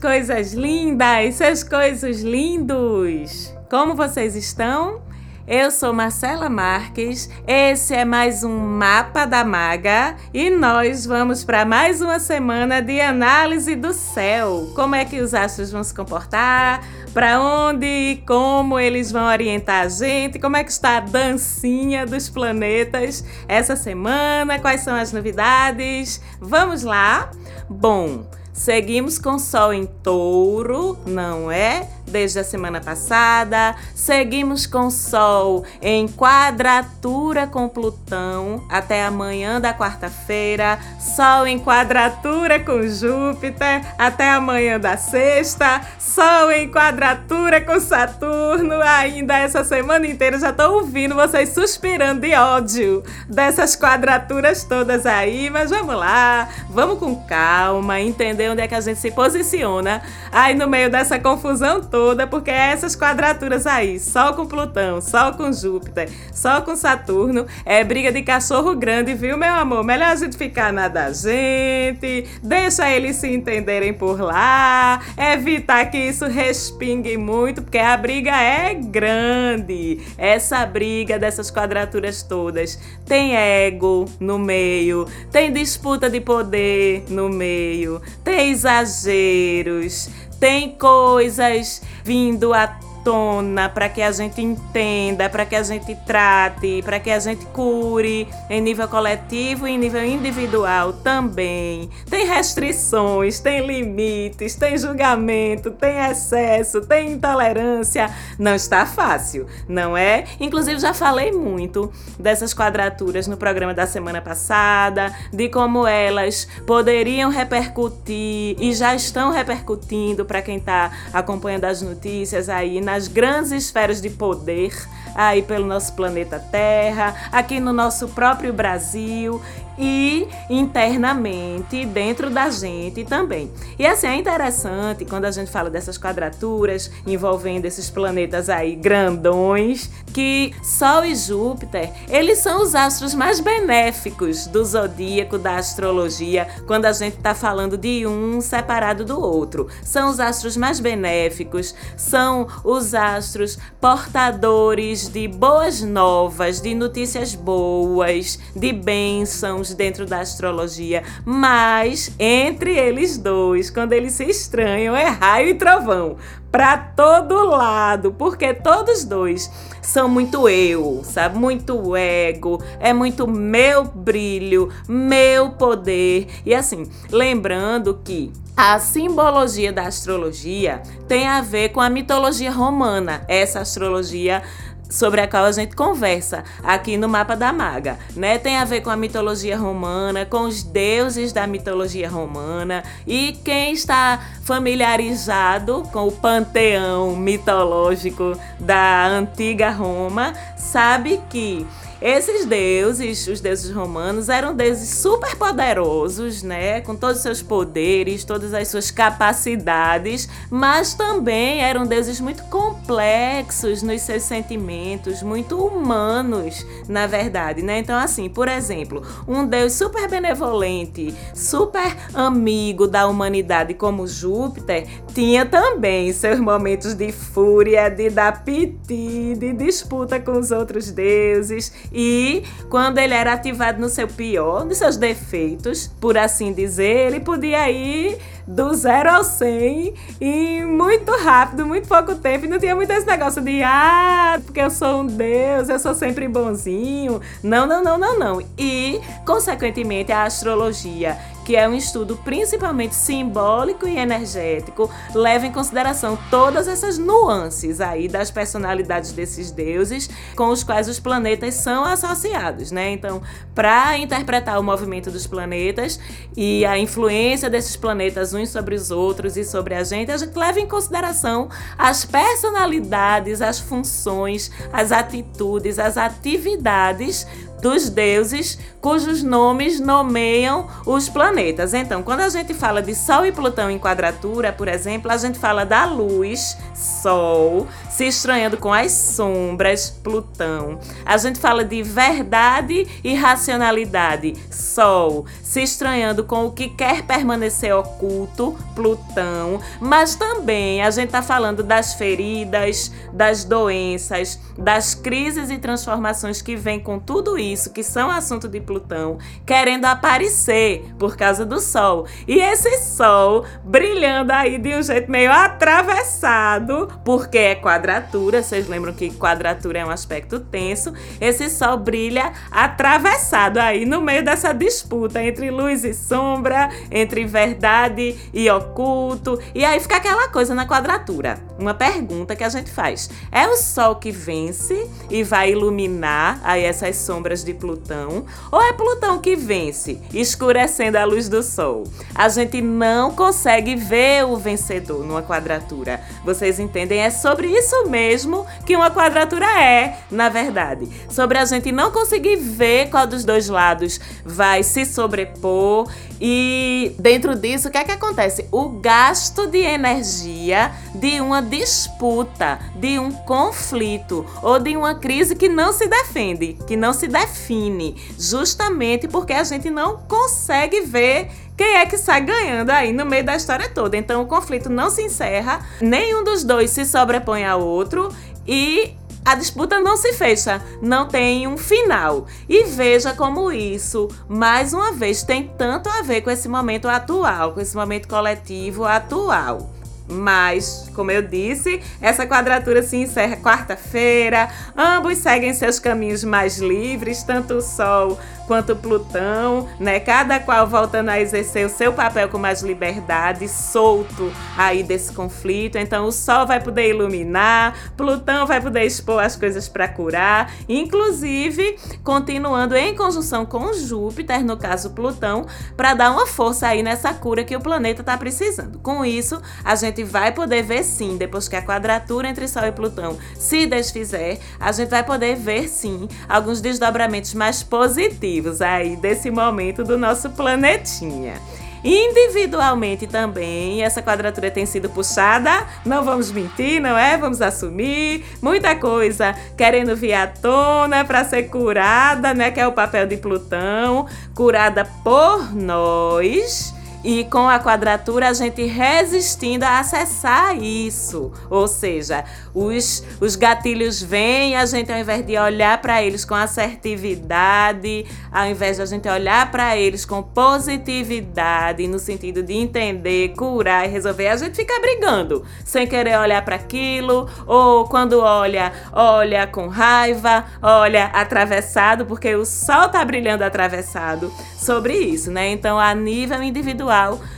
Coisas lindas, seus coisas lindos! Como vocês estão? Eu sou Marcela Marques, esse é mais um Mapa da Maga e nós vamos para mais uma semana de análise do céu. Como é que os astros vão se comportar? Para onde e como eles vão orientar a gente? Como é que está a dancinha dos planetas essa semana? Quais são as novidades? Vamos lá? Bom, Seguimos com Sol em Touro, não é? Desde a semana passada. Seguimos com Sol em quadratura com Plutão até amanhã da quarta-feira. Sol em quadratura com Júpiter até amanhã da sexta. Sol em quadratura com Saturno ainda essa semana inteira. Já estou ouvindo vocês suspirando de ódio dessas quadraturas todas aí. Mas vamos lá, vamos com calma, entender onde é que a gente se posiciona aí no meio dessa confusão toda, porque essas quadraturas aí, Sol com Plutão, Sol com Júpiter, Sol com Saturno, é briga de cachorro grande, viu, meu amor? Melhor a gente ficar na da gente, deixa eles se entenderem por lá, evitar que isso respingue muito, porque a briga é grande. Essa briga dessas quadraturas todas tem ego no meio, tem disputa de poder no meio, exageros, tem coisas vindo à tona para que a gente entenda, para que a gente trate, para que a gente cure em nível coletivo e em nível individual também. Tem restrições, tem limites, tem julgamento, tem excesso, tem intolerância. Não está fácil, não é? Inclusive já falei muito dessas quadraturas no programa da semana passada, de como elas poderiam repercutir e já estão repercutindo para quem está acompanhando as notícias aí nas grandes esferas de poder aí pelo nosso planeta Terra, aqui no nosso próprio Brasil e internamente dentro da gente também. E assim é interessante quando a gente fala dessas quadraturas envolvendo esses planetas aí grandões, que Sol e Júpiter, eles são os astros mais benéficos do zodíaco da astrologia, quando a gente está falando de um separado do outro. São os astros mais benéficos, são os astros portadores de boas novas, de notícias boas, de bênçãos dentro da astrologia, mas entre eles dois, quando eles se estranham, é raio e trovão para todo lado, porque todos dois são muito eu, sabe? Muito ego, é muito meu brilho, meu poder. E assim, lembrando que a simbologia da astrologia tem a ver com a mitologia romana, essa astrologia sobre a qual a gente conversa aqui no mapa da maga, né? Tem a ver com a mitologia romana, com os deuses da mitologia romana e quem está familiarizado com o panteão mitológico da antiga Roma sabe que esses deuses, os deuses romanos, eram deuses super poderosos, né? Com todos os seus poderes, todas as suas capacidades, mas também eram deuses muito complexos nos seus sentimentos, muito humanos, na verdade, né? Então, assim, por exemplo, um deus super benevolente, super amigo da humanidade, como Júpiter, tinha também seus momentos de fúria, de dar piti, de disputa com os outros deuses e quando ele era ativado no seu pior, nos seus defeitos, por assim dizer, ele podia ir do zero ao 100 e muito rápido, muito pouco tempo. E não tinha muito esse negócio de, ah, porque eu sou um Deus, eu sou sempre bonzinho. Não, não, não, não, não. E, consequentemente, a astrologia que é um estudo principalmente simbólico e energético, leva em consideração todas essas nuances aí das personalidades desses deuses com os quais os planetas são associados, né? Então, para interpretar o movimento dos planetas e a influência desses planetas uns sobre os outros e sobre a gente, a gente leva em consideração as personalidades, as funções, as atitudes, as atividades dos deuses cujos nomes nomeiam os planetas. Então, quando a gente fala de Sol e Plutão em quadratura, por exemplo, a gente fala da luz, Sol, se estranhando com as sombras, Plutão. A gente fala de verdade e racionalidade, Sol, se estranhando com o que quer permanecer oculto, Plutão. Mas também a gente está falando das feridas, das doenças, das crises e transformações que vêm com tudo isso, que são assunto de Plutão, querendo aparecer por causa do Sol. E esse Sol brilhando aí de um jeito meio atravessado, porque é quadratura, vocês lembram que quadratura é um aspecto tenso. Esse Sol brilha atravessado aí no meio dessa disputa entre luz e sombra, entre verdade e oculto. E aí fica aquela coisa na quadratura. Uma pergunta que a gente faz: é o Sol que vence e vai iluminar aí essas sombras de Plutão? Ou é Plutão que vence, escurecendo a luz do Sol? A gente não consegue ver o vencedor numa quadratura. Vocês entendem? É sobre isso mesmo que uma quadratura é, na verdade. Sobre a gente não conseguir ver qual dos dois lados vai se sobrepor. E dentro disso, o que é que acontece? O gasto de energia de uma disputa, de um conflito ou de uma crise que não se defende, que não se define, justamente porque a gente não consegue ver quem é que sai ganhando aí no meio da história toda. Então o conflito não se encerra, nenhum dos dois se sobrepõe ao outro e a disputa não se fecha, não tem um final. E veja como isso, mais uma vez, tem tanto a ver com esse momento atual, com esse momento coletivo atual. Mas, como eu disse, essa quadratura se encerra quarta-feira. Ambos seguem seus caminhos mais livres, tanto o Sol quanto Plutão, né? Cada qual voltando a exercer o seu papel com mais liberdade, solto aí desse conflito. Então o Sol vai poder iluminar, Plutão vai poder expor as coisas para curar, inclusive continuando em conjunção com Júpiter, no caso Plutão, para dar uma força aí nessa cura que o planeta está precisando. Com isso, a gente vai poder ver sim, depois que a quadratura entre Sol e Plutão se desfizer, a gente vai poder ver sim alguns desdobramentos mais positivos aí desse momento do nosso planetinha. Individualmente também, essa quadratura tem sido puxada, não vamos mentir, não é? Vamos assumir. Muita coisa querendo vir à tona para ser curada, né? Que é o papel de Plutão, curada por nós e com a quadratura a gente resistindo a acessar isso. Ou seja, os, os gatilhos vêm, a gente ao invés de olhar para eles com assertividade, ao invés de a gente olhar para eles com positividade, no sentido de entender, curar e resolver, a gente fica brigando, sem querer olhar para aquilo, ou quando olha, olha com raiva, olha atravessado, porque o sol tá brilhando atravessado sobre isso, né? Então, a nível individual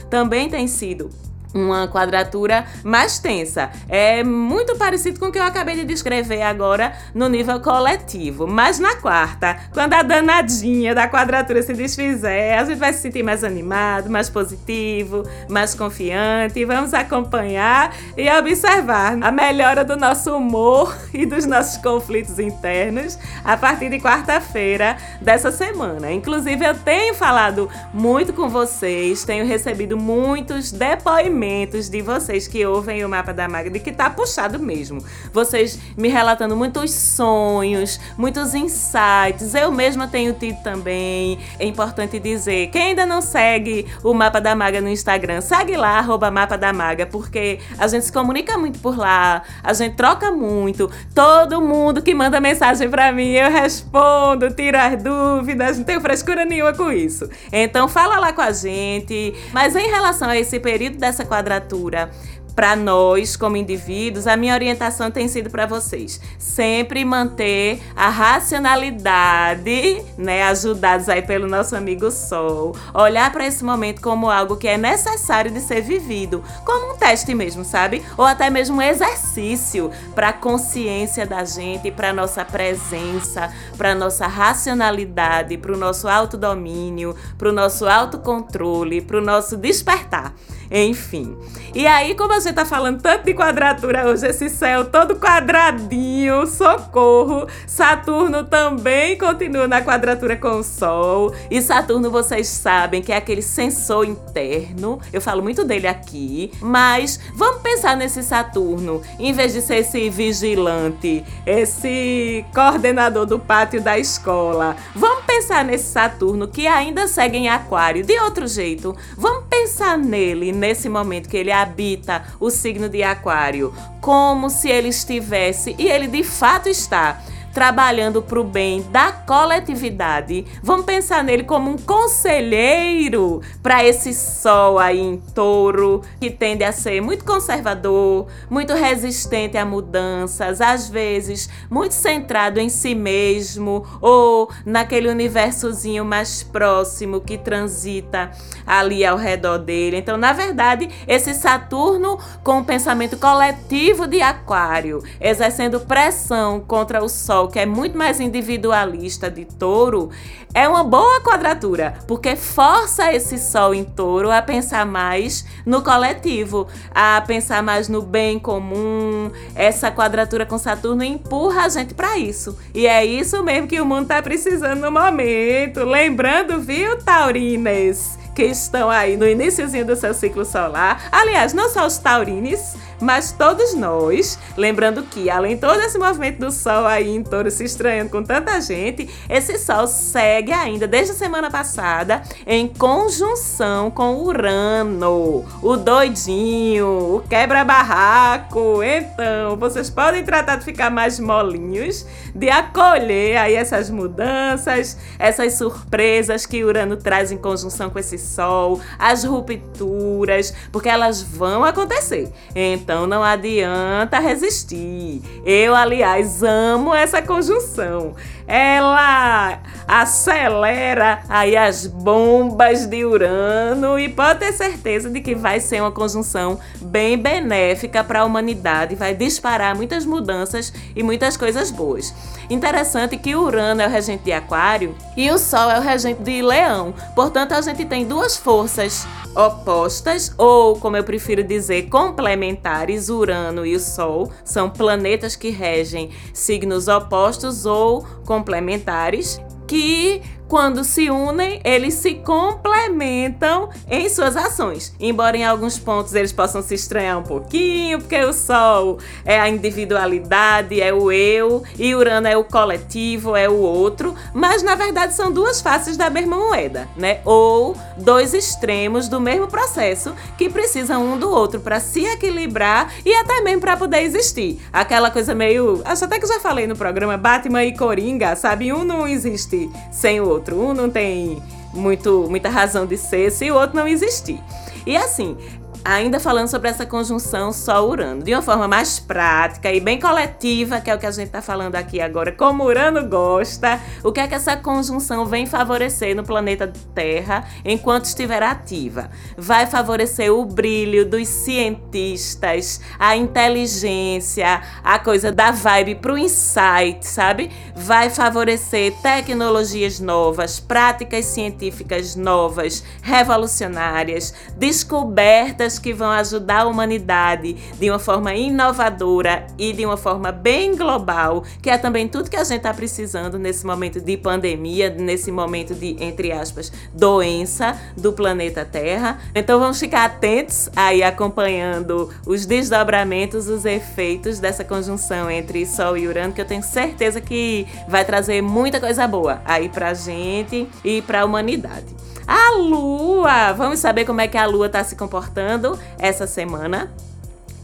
também tem sido uma quadratura mais tensa. É muito parecido com o que eu acabei de descrever agora no nível coletivo. Mas na quarta, quando a danadinha da quadratura se desfizer, a gente vai se sentir mais animado, mais positivo, mais confiante. Vamos acompanhar e observar a melhora do nosso humor e dos nossos conflitos internos a partir de quarta-feira dessa semana. Inclusive, eu tenho falado muito com vocês, tenho recebido muitos depoimentos depoimentos de vocês que ouvem o mapa da Maga de que tá puxado mesmo. Vocês me relatando muitos sonhos, muitos insights. Eu mesma tenho tido também. É importante dizer, quem ainda não segue o mapa da Maga no Instagram, segue lá, arroba mapa da Maga, porque a gente se comunica muito por lá, a gente troca muito. Todo mundo que manda mensagem para mim, eu respondo, tiro as dúvidas, não tenho frescura nenhuma com isso. Então fala lá com a gente. Mas em relação a esse período dessa quadratura para nós como indivíduos, a minha orientação tem sido para vocês sempre manter a racionalidade, né, ajudados aí pelo nosso amigo Sol, olhar para esse momento como algo que é necessário de ser vivido, como um teste mesmo, sabe? Ou até mesmo um exercício para a consciência da gente, para nossa presença, para nossa racionalidade, para o nosso autodomínio, para o nosso autocontrole, para o nosso despertar. Enfim. E aí, como a gente tá falando tanto de quadratura hoje, esse céu todo quadradinho, socorro. Saturno também continua na quadratura com o Sol. E Saturno, vocês sabem que é aquele sensor interno. Eu falo muito dele aqui. Mas vamos pensar nesse Saturno. Em vez de ser esse vigilante, esse coordenador do pátio da escola. Vamos pensar nesse Saturno que ainda segue em Aquário de outro jeito. Vamos pensar nele nesse momento que ele habita o signo de Aquário, como se ele estivesse, e ele de fato está trabalhando para o bem da coletividade. Vamos pensar nele como um conselheiro para esse sol aí em touro, que tende a ser muito conservador, muito resistente a mudanças, às vezes muito centrado em si mesmo ou naquele universozinho mais próximo que transita ali ao redor dele. Então, na verdade, esse Saturno com o pensamento coletivo de Aquário, exercendo pressão contra o Sol Sol, que é muito mais individualista de touro, é uma boa quadratura, porque força esse Sol em touro a pensar mais no coletivo, a pensar mais no bem comum. Essa quadratura com Saturno empurra a gente para isso. E é isso mesmo que o mundo está precisando no momento. Lembrando, viu, Taurines? que estão aí no iníciozinho do seu ciclo solar. Aliás, não só os taurines, mas todos nós, lembrando que além de todo esse movimento do Sol aí em touro se estranhando com tanta gente, esse Sol segue ainda desde a semana passada em conjunção com Urano, o doidinho, o quebra-barraco. Então, vocês podem tratar de ficar mais molinhos, de acolher aí essas mudanças, essas surpresas que Urano traz em conjunção com esse Sol, as rupturas, porque elas vão acontecer. Então, então não adianta resistir. Eu, aliás, amo essa conjunção. Ela acelera aí as bombas de Urano e pode ter certeza de que vai ser uma conjunção bem benéfica para a humanidade, vai disparar muitas mudanças e muitas coisas boas. Interessante que Urano é o regente de Aquário e o Sol é o regente de Leão. Portanto, a gente tem duas forças opostas, ou como eu prefiro dizer, complementares. Urano e o Sol são planetas que regem signos opostos ou complementares que quando se unem, eles se complementam em suas ações. Embora em alguns pontos eles possam se estranhar um pouquinho, porque o Sol é a individualidade, é o eu, e Urano é o coletivo, é o outro, mas na verdade são duas faces da mesma moeda, né? Ou dois extremos do mesmo processo que precisam um do outro para se equilibrar e até mesmo para poder existir. Aquela coisa meio, acho até que já falei no programa Batman e Coringa, sabe? Um não existe sem o outro outro. Um não tem muito, muita razão de ser se o outro não existir. E assim, ainda falando sobre essa conjunção Sol-Urano, de uma forma mais prática e bem coletiva, que é o que a gente está falando aqui agora, como Urano gosta, o que é que essa conjunção vem favorecer no planeta Terra enquanto estiver ativa? Vai favorecer o brilho dos cientistas, a inteligência, a coisa da vibe para o insight, sabe? Vai favorecer tecnologias novas, práticas científicas novas, revolucionárias, descobertas que vão ajudar a humanidade de uma forma inovadora e de uma forma bem global, que é também tudo que a gente está precisando nesse momento de pandemia, nesse momento de, entre aspas, doença do planeta Terra. Então vamos ficar atentos aí acompanhando os desdobramentos, os efeitos dessa conjunção entre Sol e Urano, que eu tenho certeza que vai trazer muita coisa boa aí pra gente e pra humanidade. A lua! Vamos saber como é que a lua está se comportando essa semana?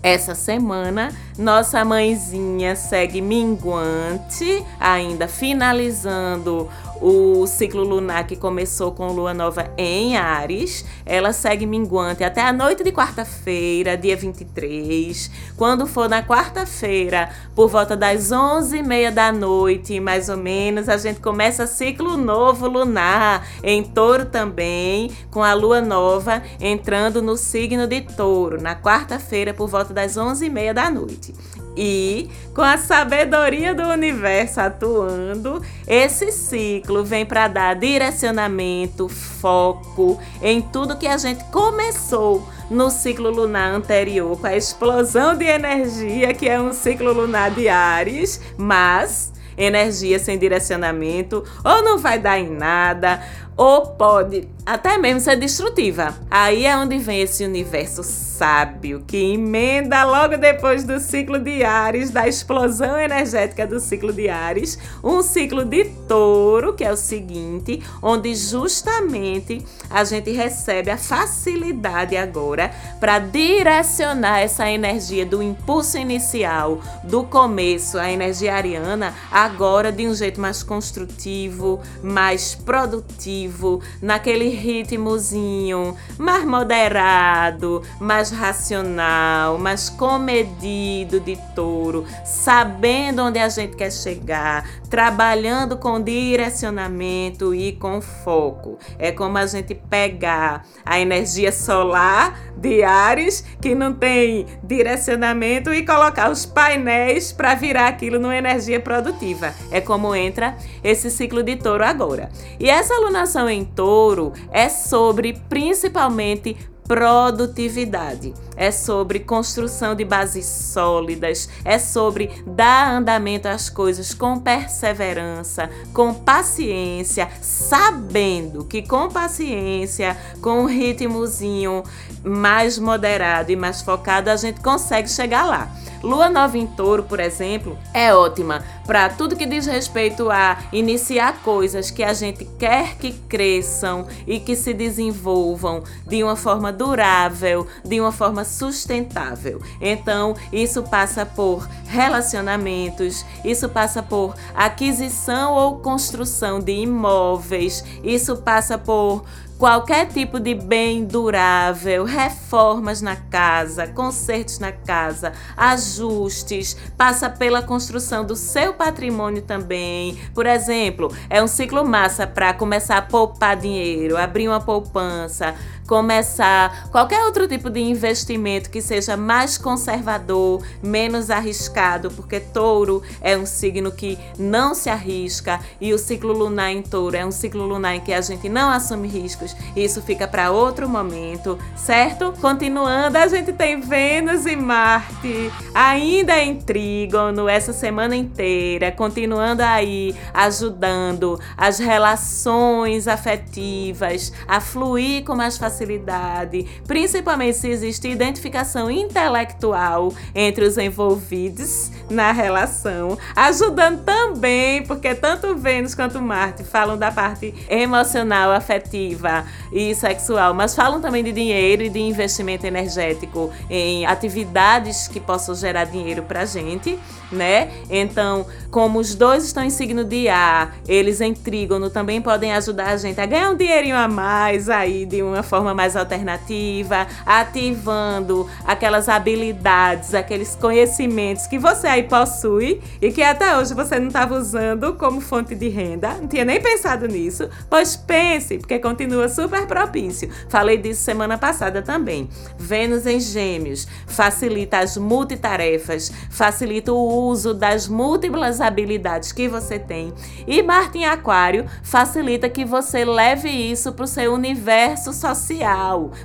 Essa semana, nossa mãezinha segue minguante, ainda finalizando o ciclo lunar que começou com lua nova em Ares. Ela segue minguante até a noite de quarta-feira, dia 23. Quando for na quarta-feira, por volta das 11h30 da noite, mais ou menos, a gente começa ciclo novo lunar em touro também, com a lua nova entrando no signo de touro, na quarta-feira, por volta das 11h30 da noite. E, com a sabedoria do universo atuando, esse ciclo vem para dar direcionamento, foco em tudo que a gente começou no ciclo lunar anterior, com a explosão de energia, que é um ciclo lunar de Ares, mas energia sem direcionamento, ou não vai dar em nada, ou pode até mesmo ser destrutiva. Aí é onde vem esse universo sábio que emenda logo depois do ciclo de Ares, da explosão energética do ciclo de Ares, um ciclo de touro, que é o seguinte, onde justamente a gente recebe a facilidade agora para direcionar essa energia do impulso inicial, do começo, a energia ariana, agora de um jeito mais construtivo, mais produtivo, naquele ritmozinho mais moderado, mais racional, mais comedido de touro, sabendo onde a gente quer chegar, trabalhando com direcionamento e com foco. É como a gente pegar a energia solar de Ares, que não tem direcionamento, e colocar os painéis para virar aquilo numa energia produtiva. É como entra esse ciclo de touro agora. E essa alunação em touro é sobre principalmente produtividade, é sobre construção de bases sólidas, é sobre dar andamento às coisas com perseverança, com paciência, sabendo que com paciência, com um ritmozinho mais moderado e mais focado, a gente consegue chegar lá. Lua nova em touro, por exemplo, é ótima para tudo que diz respeito a iniciar coisas que a gente quer que cresçam e que se desenvolvam de uma forma durável, de uma forma sustentável. Então, isso passa por relacionamentos, isso passa por aquisição ou construção de imóveis, isso passa por qualquer tipo de bem durável, reformas na casa, consertos na casa, ajustes, passa pela construção do seu patrimônio também. Por exemplo, é um ciclo massa para começar a poupar dinheiro, abrir uma poupança, começar qualquer outro tipo de investimento que seja mais conservador, menos arriscado, porque touro é um signo que não se arrisca e o ciclo lunar em touro é um ciclo lunar em que a gente não assume riscos. Isso fica para outro momento, certo? Continuando, a gente tem Vênus e Marte ainda em trígono essa semana inteira, continuando aí ajudando as relações afetivas a fluir com mais facilidade facilidade, principalmente se existe identificação intelectual entre os envolvidos na relação, ajudando também, porque tanto Vênus quanto Marte falam da parte emocional, afetiva e sexual, mas falam também de dinheiro e de investimento energético em atividades que possam gerar dinheiro pra gente, né? Então, como os dois estão em signo de ar, eles em trígono também podem ajudar a gente a ganhar um dinheirinho a mais aí de uma forma mais alternativa, ativando aquelas habilidades, aqueles conhecimentos que você aí possui e que até hoje você não estava usando como fonte de renda, não tinha nem pensado nisso, pois pense, porque continua super propício. Falei disso semana passada também. Vênus em Gêmeos facilita as multitarefas, facilita o uso das múltiplas habilidades que você tem. E Marte em Aquário facilita que você leve isso para o seu universo social,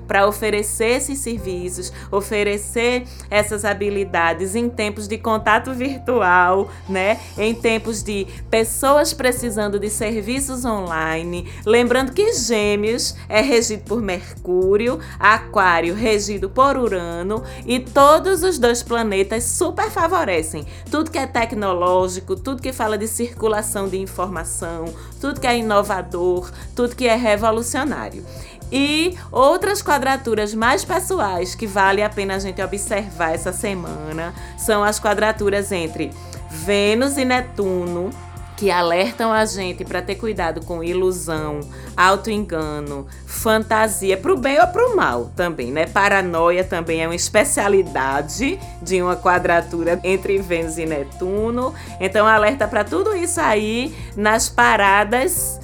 para oferecer esses serviços, oferecer essas habilidades em tempos de contato virtual, né? Em tempos de pessoas precisando de serviços online. Lembrando que Gêmeos é regido por Mercúrio, Aquário regido por Urano e todos os dois planetas super favorecem tudo que é tecnológico, tudo que fala de circulação de informação, tudo que é inovador, tudo que é revolucionário. E outras quadraturas mais pessoais que vale a pena a gente observar essa semana são as quadraturas entre Vênus e Netuno, que alertam a gente para ter cuidado com ilusão, auto-engano, fantasia, para o bem ou para o mal também, né? Paranoia também é uma especialidade de uma quadratura entre Vênus e Netuno. Então, alerta para tudo isso aí nas paradas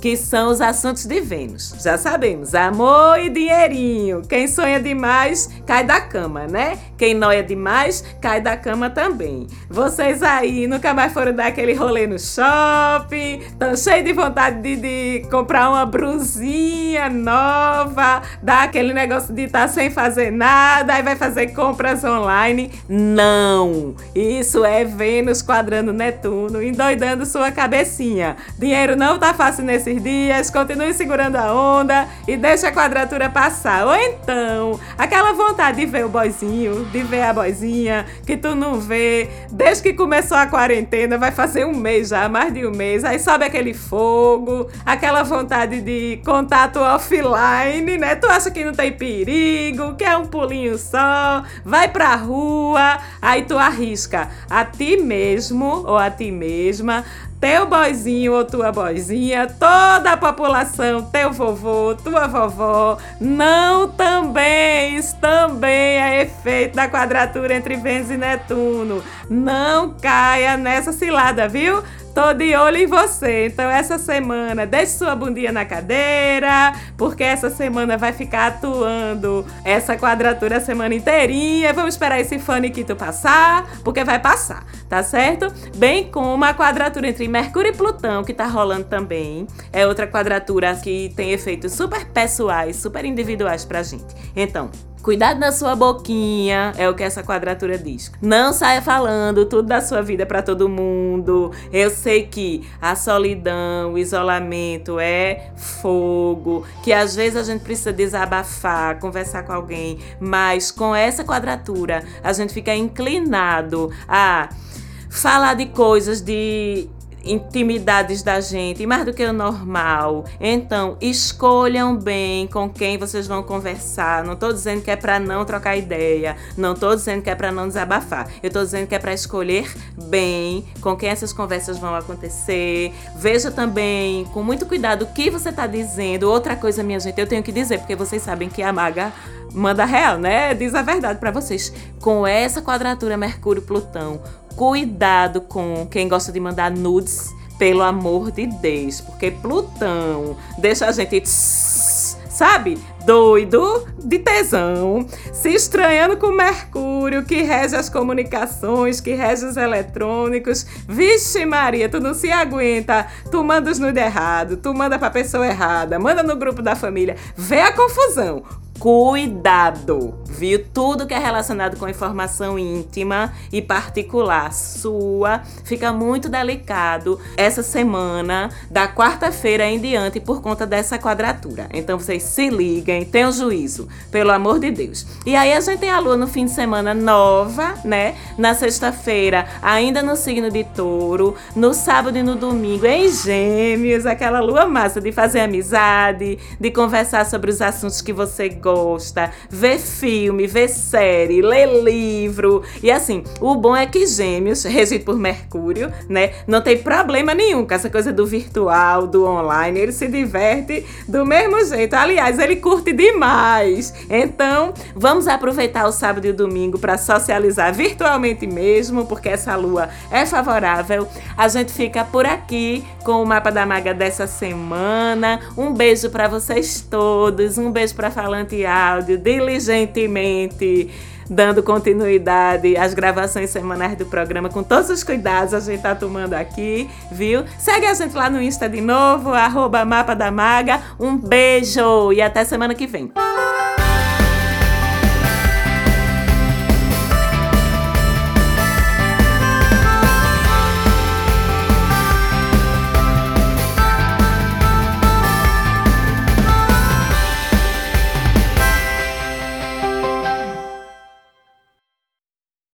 que são os assuntos de Vênus. Já sabemos, amor e dinheirinho. Quem sonha demais cai da cama, né? Quem noia demais cai da cama também. Vocês aí nunca mais foram dar aquele rolê no shopping, estão cheios de vontade de, de, comprar uma brusinha nova, dar aquele negócio de estar tá sem fazer nada, aí vai fazer compras online. Não! Isso é Vênus quadrando Netuno, endoidando sua cabecinha. Dinheiro não tá fácil nesse esses dias, continue segurando a onda e deixa a quadratura passar. Ou então, aquela vontade de ver o boizinho, de ver a boizinha, que tu não vê, desde que começou a quarentena, vai fazer um mês já, mais de um mês, aí sobe aquele fogo, aquela vontade de contato offline, né? Tu acha que não tem perigo, que é um pulinho só, vai pra rua, aí tu arrisca a ti mesmo ou a ti mesma teu boizinho ou tua boizinha, toda a população, teu vovô, tua vovó, não também, também é efeito da quadratura entre Vênus e Netuno. Não caia nessa cilada, viu? Tô de olho em você. Então, essa semana, deixe sua bundinha na cadeira, porque essa semana vai ficar atuando essa quadratura a semana inteirinha. Vamos esperar esse faniquito passar, porque vai passar, tá certo? Bem como a quadratura entre Mercúrio e Plutão, que tá rolando também. É outra quadratura que tem efeitos super pessoais, super individuais pra gente. Então, Cuidado na sua boquinha, é o que essa quadratura diz. Não saia falando tudo da sua vida para todo mundo. Eu sei que a solidão, o isolamento é fogo, que às vezes a gente precisa desabafar, conversar com alguém, mas com essa quadratura a gente fica inclinado a falar de coisas de intimidades da gente, mais do que o normal. Então, escolham bem com quem vocês vão conversar. Não estou dizendo que é para não trocar ideia, não estou dizendo que é para não desabafar. Eu estou dizendo que é para escolher bem com quem essas conversas vão acontecer. Veja também com muito cuidado o que você está dizendo. Outra coisa, minha gente, eu tenho que dizer, porque vocês sabem que a maga manda real, né? Diz a verdade para vocês. Com essa quadratura Mercúrio-Plutão, cuidado com quem gosta de mandar nudes, pelo amor de Deus, porque Plutão deixa a gente sabe? Doido de tesão, se estranhando com Mercúrio, que rege as comunicações, que rege os eletrônicos. Vixe, Maria, tu não se aguenta. Tu manda os nudes errado, tu manda pra pessoa errada, manda no grupo da família. Vê a confusão cuidado, viu? Tudo que é relacionado com informação íntima e particular sua fica muito delicado essa semana, da quarta-feira em diante, por conta dessa quadratura. Então vocês se liguem, tenham juízo, pelo amor de Deus. E aí a gente tem a lua no fim de semana nova, né? Na sexta-feira, ainda no signo de touro, no sábado e no domingo em gêmeos, aquela lua massa de fazer amizade, de conversar sobre os assuntos que você gosta gosta, vê filme, vê série, lê livro. E assim, o bom é que Gêmeos, regido por Mercúrio, né, não tem problema nenhum com essa coisa do virtual, do online. Ele se diverte do mesmo jeito. Aliás, ele curte demais. Então, vamos aproveitar o sábado e o domingo para socializar virtualmente mesmo, porque essa lua é favorável. A gente fica por aqui com o mapa da maga dessa semana. Um beijo para vocês todos, um beijo para Falante áudio diligentemente dando continuidade às gravações semanais do programa com todos os cuidados a gente tá tomando aqui, viu? Segue a gente lá no Insta de novo, arroba Mapa da Maga. Um beijo e até semana que vem.